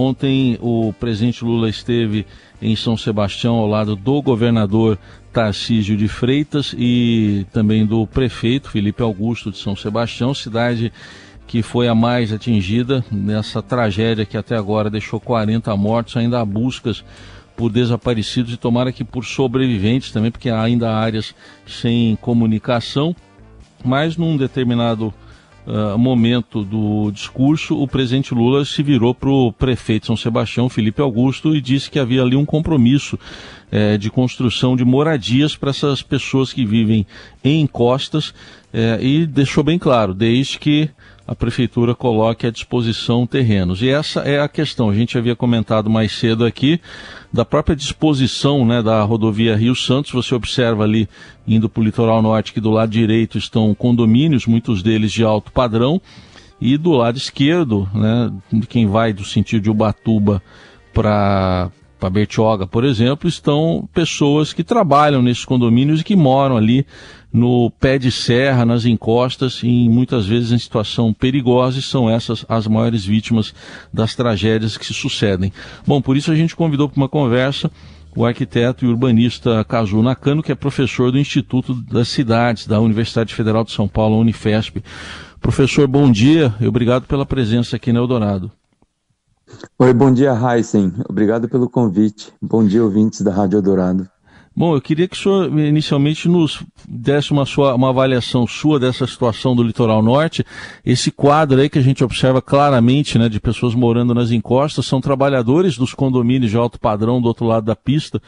Ontem o presidente Lula esteve em São Sebastião ao lado do governador Tarcísio de Freitas e também do prefeito Felipe Augusto de São Sebastião, cidade que foi a mais atingida nessa tragédia que até agora deixou 40 mortos, ainda há buscas por desaparecidos e tomara que por sobreviventes também, porque há ainda áreas sem comunicação. Mas num determinado uh, momento do discurso, o presidente Lula se virou para o prefeito de São Sebastião, Felipe Augusto, e disse que havia ali um compromisso eh, de construção de moradias para essas pessoas que vivem em encostas eh, e deixou bem claro, desde que a prefeitura coloque à disposição terrenos. E essa é a questão. A gente havia comentado mais cedo aqui da própria disposição né, da rodovia Rio Santos. Você observa ali, indo para o litoral norte, que do lado direito estão condomínios, muitos deles de alto padrão, e do lado esquerdo, né, quem vai do sentido de Ubatuba para para Bertioga, por exemplo, estão pessoas que trabalham nesses condomínios e que moram ali no pé de serra, nas encostas, e muitas vezes em situação perigosa, e são essas as maiores vítimas das tragédias que se sucedem. Bom, por isso a gente convidou para uma conversa o arquiteto e urbanista Kazu Nakano, que é professor do Instituto das Cidades da Universidade Federal de São Paulo, Unifesp. Professor, bom dia e obrigado pela presença aqui no Eldorado. Oi, bom dia, Heisen. Obrigado pelo convite. Bom dia, ouvintes da Rádio Eldorado. Bom, eu queria que o senhor inicialmente nos desse uma, sua, uma avaliação sua dessa situação do litoral norte. Esse quadro aí que a gente observa claramente, né, de pessoas morando nas encostas, são trabalhadores dos condomínios de alto padrão do outro lado da pista.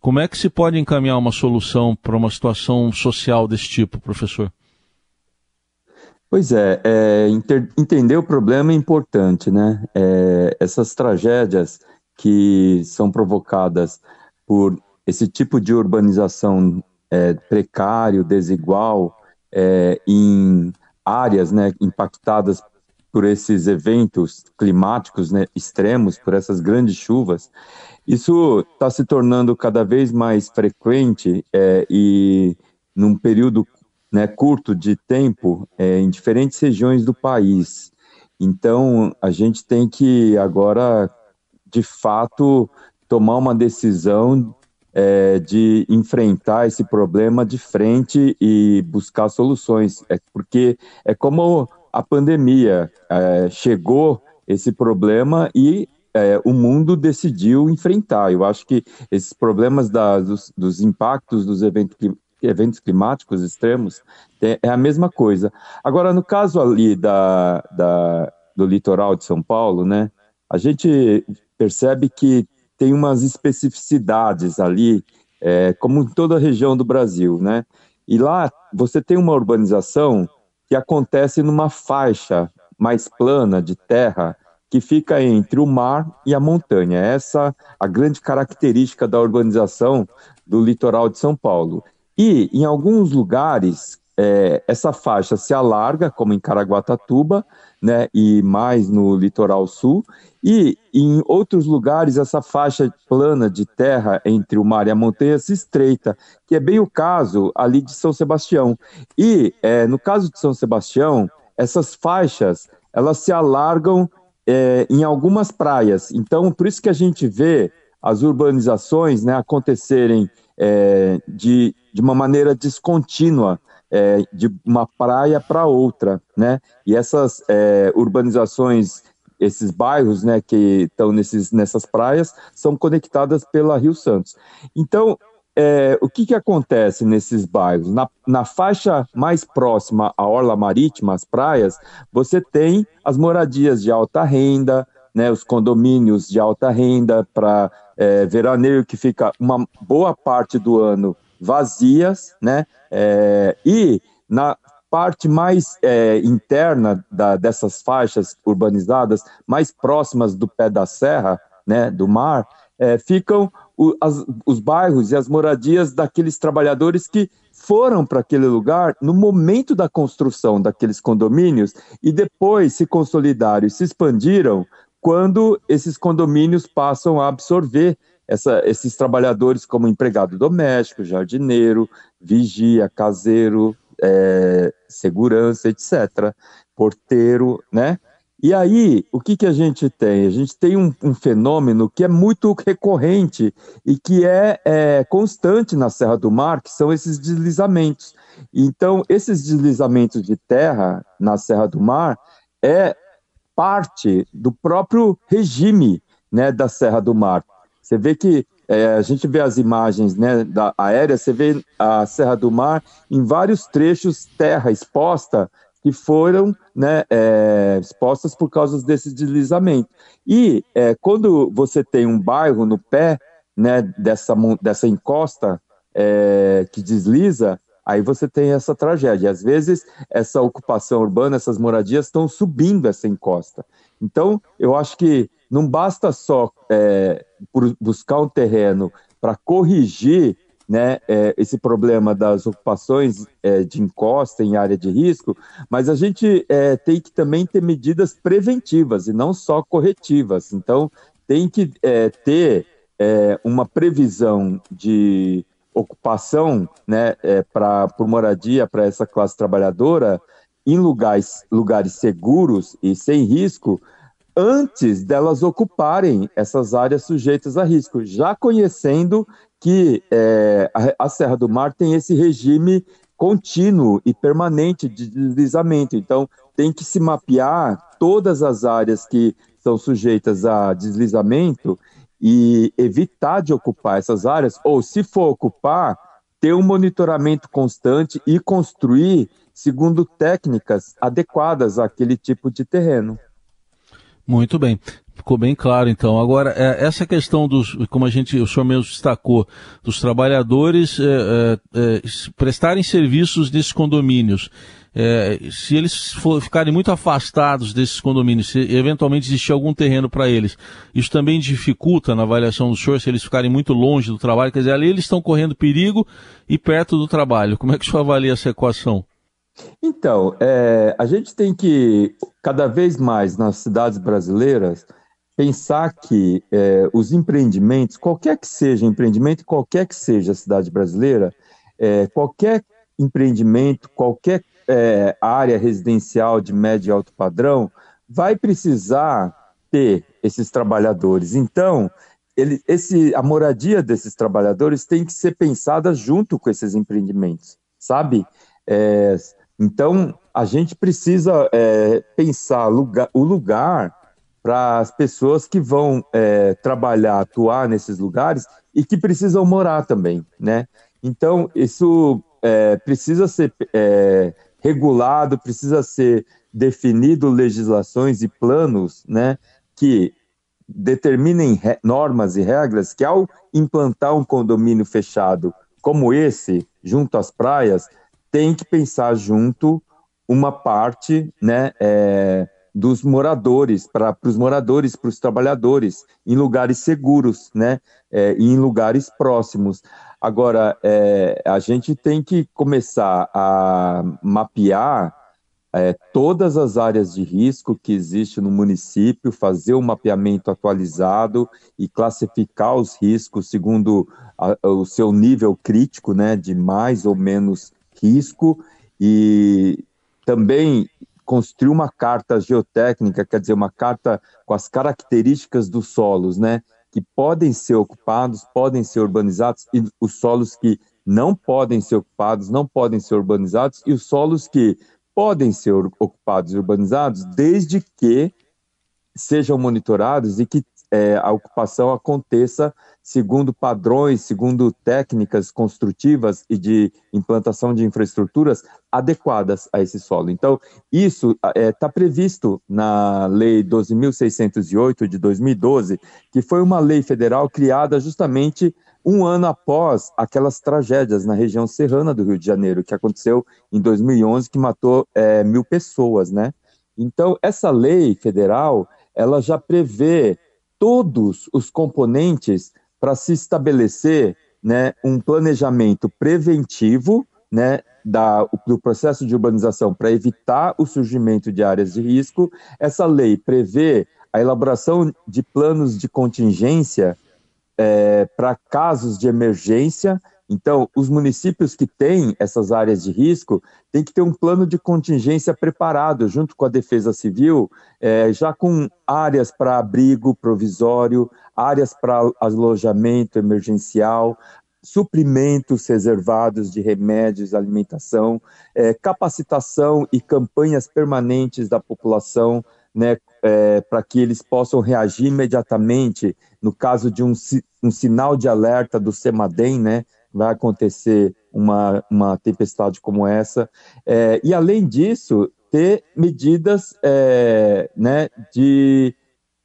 Como é que se pode encaminhar uma solução para uma situação social desse tipo, professor? Pois é, é inter, entender o problema é importante, né? É, essas tragédias que são provocadas por esse tipo de urbanização é, precário, desigual, é, em áreas né, impactadas por esses eventos climáticos né, extremos, por essas grandes chuvas, isso está se tornando cada vez mais frequente é, e num período né, curto de tempo é, em diferentes regiões do país. Então, a gente tem que agora, de fato, tomar uma decisão é, de enfrentar esse problema de frente e buscar soluções, é porque é como a pandemia é, chegou esse problema e é, o mundo decidiu enfrentar. Eu acho que esses problemas da, dos, dos, impactos dos eventos, eventos climáticos extremos é, é, a mesma coisa. Agora, no caso ali da, da, do litoral de São Paulo, né, a gente percebe que tem umas especificidades ali, é, como em toda a região do Brasil, né? E lá você tem uma urbanização que acontece numa faixa mais plana de terra que fica entre o mar e a montanha. Essa a grande característica da urbanização do litoral de São Paulo. E em alguns lugares é, essa faixa se alarga, como em Caraguatatuba, né, e mais no litoral sul, e em outros lugares essa faixa plana de terra entre o mar e a montanha se estreita, que é bem o caso ali de São Sebastião. E é, no caso de São Sebastião, essas faixas elas se alargam é, em algumas praias. Então, por isso que a gente vê as urbanizações né, acontecerem é, de, de uma maneira descontínua é, de uma praia para outra, né? E essas é, urbanizações, esses bairros, né, que estão nesses, nessas praias, são conectadas pela Rio Santos. Então, é, o que, que acontece nesses bairros? Na, na faixa mais próxima à orla marítima, às praias, você tem as moradias de alta renda, né, os condomínios de alta renda para é, veraneio que fica uma boa parte do ano vazias, né? É, e na parte mais é, interna da, dessas faixas urbanizadas, mais próximas do pé da serra, né, do mar, é, ficam o, as, os bairros e as moradias daqueles trabalhadores que foram para aquele lugar no momento da construção daqueles condomínios e depois se consolidaram e se expandiram quando esses condomínios passam a absorver essa, esses trabalhadores como empregado doméstico, jardineiro, vigia, caseiro, é, segurança, etc., porteiro, né? E aí, o que, que a gente tem? A gente tem um, um fenômeno que é muito recorrente e que é, é, constante na Serra do Mar, que são esses deslizamentos. Então, esses deslizamentos de terra na Serra do Mar é parte do próprio regime né, da Serra do Mar. Você vê que é, a gente vê as imagens né, da aérea, você vê a Serra do Mar em vários trechos terra exposta que foram né, é, expostas por causa desse deslizamento. E é, quando você tem um bairro no pé né, dessa, dessa encosta é, que desliza, aí você tem essa tragédia. Às vezes, essa ocupação urbana, essas moradias estão subindo essa encosta. Então, eu acho que não basta só é, buscar um terreno para corrigir né, é, esse problema das ocupações é, de encosta em área de risco, mas a gente é, tem que também ter medidas preventivas e não só corretivas. Então, tem que é, ter é, uma previsão de ocupação né, é, pra, por moradia para essa classe trabalhadora em lugares, lugares seguros e sem risco, antes delas ocuparem essas áreas sujeitas a risco, já conhecendo que é, a, a, Serra do Mar tem esse regime contínuo e permanente de deslizamento. Então, tem que se mapear todas as áreas que são sujeitas a deslizamento e evitar de ocupar essas áreas, ou se for ocupar, ter um monitoramento constante e construir segundo técnicas adequadas àquele tipo de terreno. Muito bem. Ficou bem claro, então. Agora, é, essa questão dos, como a gente, o senhor mesmo destacou, dos trabalhadores é, é, é prestarem serviços nesses condomínios. É, se eles for, ficarem muito afastados desses condomínios, se eventualmente existir algum terreno para eles, isso também dificulta na avaliação do senhor, se eles ficarem muito longe do trabalho, quer dizer, ali eles estão correndo perigo e perto do trabalho. Como é que o senhor avalia essa equação? Então, é, a gente tem que, cada vez mais nas cidades brasileiras, pensar que é, os empreendimentos, qualquer que seja empreendimento, qualquer que seja a cidade brasileira, é, qualquer empreendimento, qualquer é, área residencial de médio e alto padrão, vai precisar ter esses trabalhadores. Então, ele, esse, a moradia desses trabalhadores tem que ser pensada junto com esses empreendimentos, sabe? É, então, a gente precisa é, pensar lugar, o lugar para as pessoas que vão é, trabalhar, atuar nesses lugares e que precisam morar também, né? Então, isso é, precisa ser é, regulado, precisa ser definido legislações e planos, né, que determinem normas e regras que ao implantar um condomínio fechado como esse, junto às praias, tem que pensar junto uma parte né, é, dos moradores, para os moradores, para os trabalhadores, em lugares seguros, né, é, em lugares próximos. Agora, é, a gente tem que começar a mapear é, todas as áreas de risco que existem no município, fazer um mapeamento atualizado e classificar os riscos segundo a, o seu nível crítico, né, de mais ou menos risco e também construir uma carta geotécnica, quer dizer, uma carta com as características dos solos, né, que podem ser ocupados, podem ser urbanizados, e os solos que não podem ser ocupados, não podem ser urbanizados, e os solos que podem ser ocupados e urbanizados, desde que sejam monitorados e que é, a ocupação aconteça segundo padrões, segundo técnicas construtivas e de implantação de infraestruturas adequadas a esse solo. Então, isso está é, tá previsto na Lei 12.608 de 2012, que foi uma lei federal criada justamente um ano após aquelas tragédias na região serrana do Rio de Janeiro, que aconteceu em 2011, que matou é, mil pessoas, né? Então, essa lei federal, ela já prevê todos os componentes para se estabelecer né, um planejamento preventivo né, da, do processo de urbanização para evitar o surgimento de áreas de risco. Essa lei prevê a elaboração de planos de contingência é, para casos de emergência Então, os municípios que têm essas áreas de risco têm que ter um plano de contingência preparado, junto com a Defesa Civil, é, já com áreas para abrigo provisório, áreas para alojamento emergencial, suprimentos reservados de remédios, alimentação, é, capacitação e campanhas permanentes da população, né, é, para que eles possam reagir imediatamente no caso de um, um sinal de alerta do CEMADEM, né, vai acontecer uma, uma tempestade como essa. É, e, além disso, ter medidas é, né, de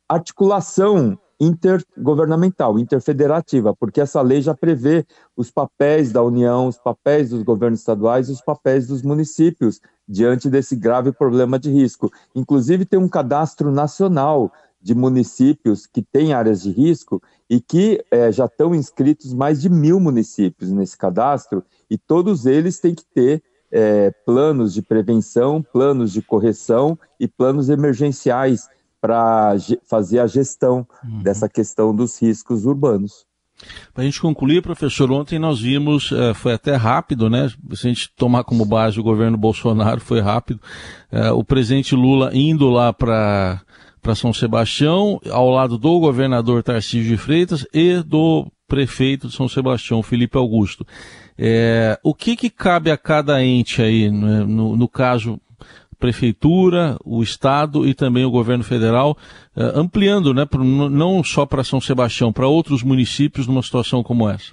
articulação intergovernamental, interfederativa, porque essa lei já prevê os papéis da União, os papéis dos governos estaduais e os papéis dos municípios diante desse grave problema de risco. Inclusive, tem um cadastro nacional de municípios que têm áreas de risco e que é, já estão inscritos mais de mil municípios nesse cadastro, e todos eles têm que ter é, planos de prevenção, planos de correção e planos emergenciais para fazer a gestão uhum. dessa questão dos riscos urbanos. Para a gente concluir, professor, ontem nós vimos, é, foi até rápido, né? Se a gente tomar como base o governo Bolsonaro, foi rápido. É, o presidente Lula indo lá para para São Sebastião, ao lado do governador Tarcísio de Freitas e do prefeito de São Sebastião, Felipe Augusto. É, o que, que cabe a cada ente aí, né, no, no caso prefeitura, o estado e também o governo federal, é, ampliando, né, não só para São Sebastião, para outros municípios numa situação como essa?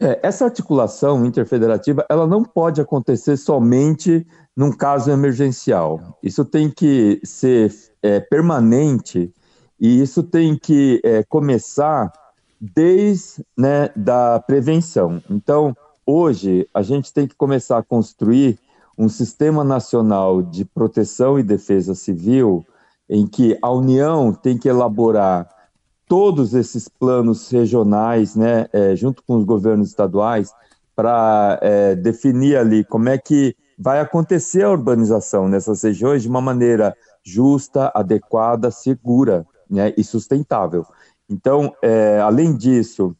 É, essa articulação interfederativa, ela não pode acontecer somente num caso emergencial. Isso tem que ser é, permanente e isso tem que é, começar desde né, da prevenção. Então, hoje, a gente tem que começar a construir um sistema nacional de proteção e defesa civil em que a União tem que elaborar todos esses planos regionais, né, é, junto com os governos estaduais, para é, definir ali como é que vai acontecer a urbanização nessas regiões de uma maneira justa, adequada, segura né, e sustentável. Então, é, além disso,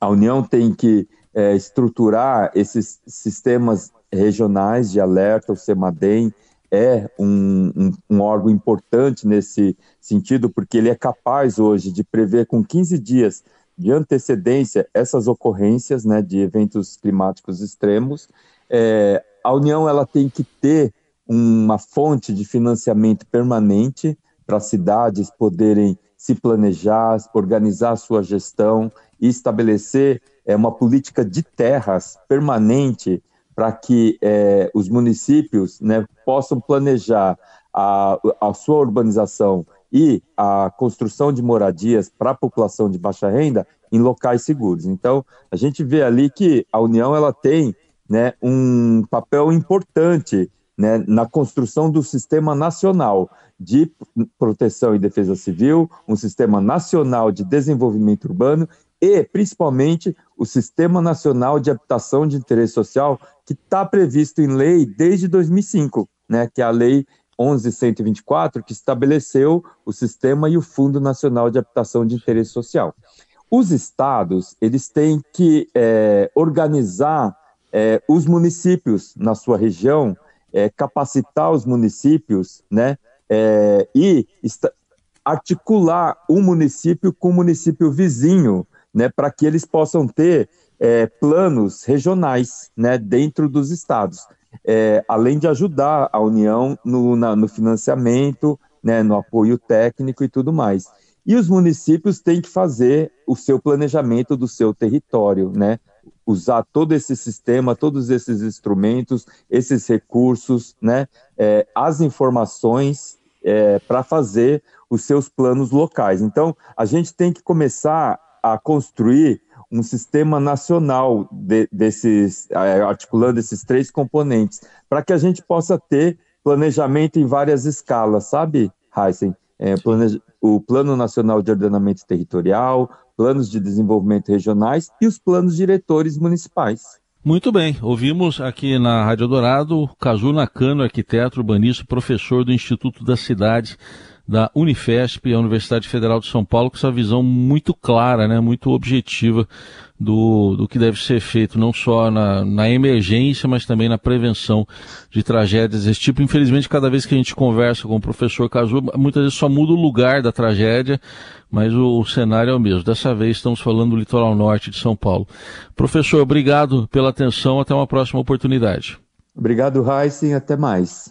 a União tem que é, estruturar esses sistemas regionais de alerta, o CEMADEM é um, um, um, órgão importante nesse sentido, porque ele é capaz hoje de prever com 15 dias de antecedência essas ocorrências né, de eventos climáticos extremos. É, a União ela tem que ter uma fonte de financiamento permanente para as cidades poderem se planejar, organizar sua gestão e estabelecer é, uma política de terras permanente para que é, os municípios né, possam planejar a, a sua urbanização e a construção de moradias para a população de baixa renda em locais seguros. Então, a gente vê ali que a União ela tem né, um papel importante né, na construção do sistema nacional de proteção e defesa civil, um sistema nacional de desenvolvimento urbano e, principalmente, o Sistema Nacional de Habitação de Interesse Social, que está previsto em lei desde 2005, né, que é a Lei 11.124, que estabeleceu o Sistema e o Fundo Nacional de Habitação de Interesse Social. Os estados, eles têm que é, organizar é, os municípios na sua região, é, capacitar os municípios, né, é, e articular um município com o um município vizinho, né, para que eles possam ter é, planos regionais, né, dentro dos estados, é, além de ajudar a União no, na, no financiamento, né, no apoio técnico e tudo mais. E os municípios têm que fazer o seu planejamento do seu território, né? Usar todo esse sistema, todos esses instrumentos, esses recursos, né, é, as informações é, para fazer os seus planos locais. Então, a gente tem que começar a construir um sistema nacional de, desses, é, articulando esses três componentes, para que a gente possa ter planejamento em várias escalas, sabe, Heisen? É, planeja, o Plano Nacional de Ordenamento Territorial, planos de desenvolvimento regionais e os planos diretores municipais. Muito bem, ouvimos aqui na Rádio Dourado Cazu Nakano, arquiteto urbanista, professor do Instituto da Cidade da Unifesp, a Universidade Federal de São Paulo, com essa visão muito clara, né, muito objetiva do, do que deve ser feito, não só na, na emergência, mas também na prevenção de tragédias desse tipo. Infelizmente, cada vez que a gente conversa com o professor Cazu, muitas vezes só muda o lugar da tragédia, mas o, o, cenário é o mesmo. Dessa vez estamos falando do litoral norte de São Paulo. Professor, obrigado pela atenção. Até uma próxima oportunidade. Obrigado, Heisen. Até mais.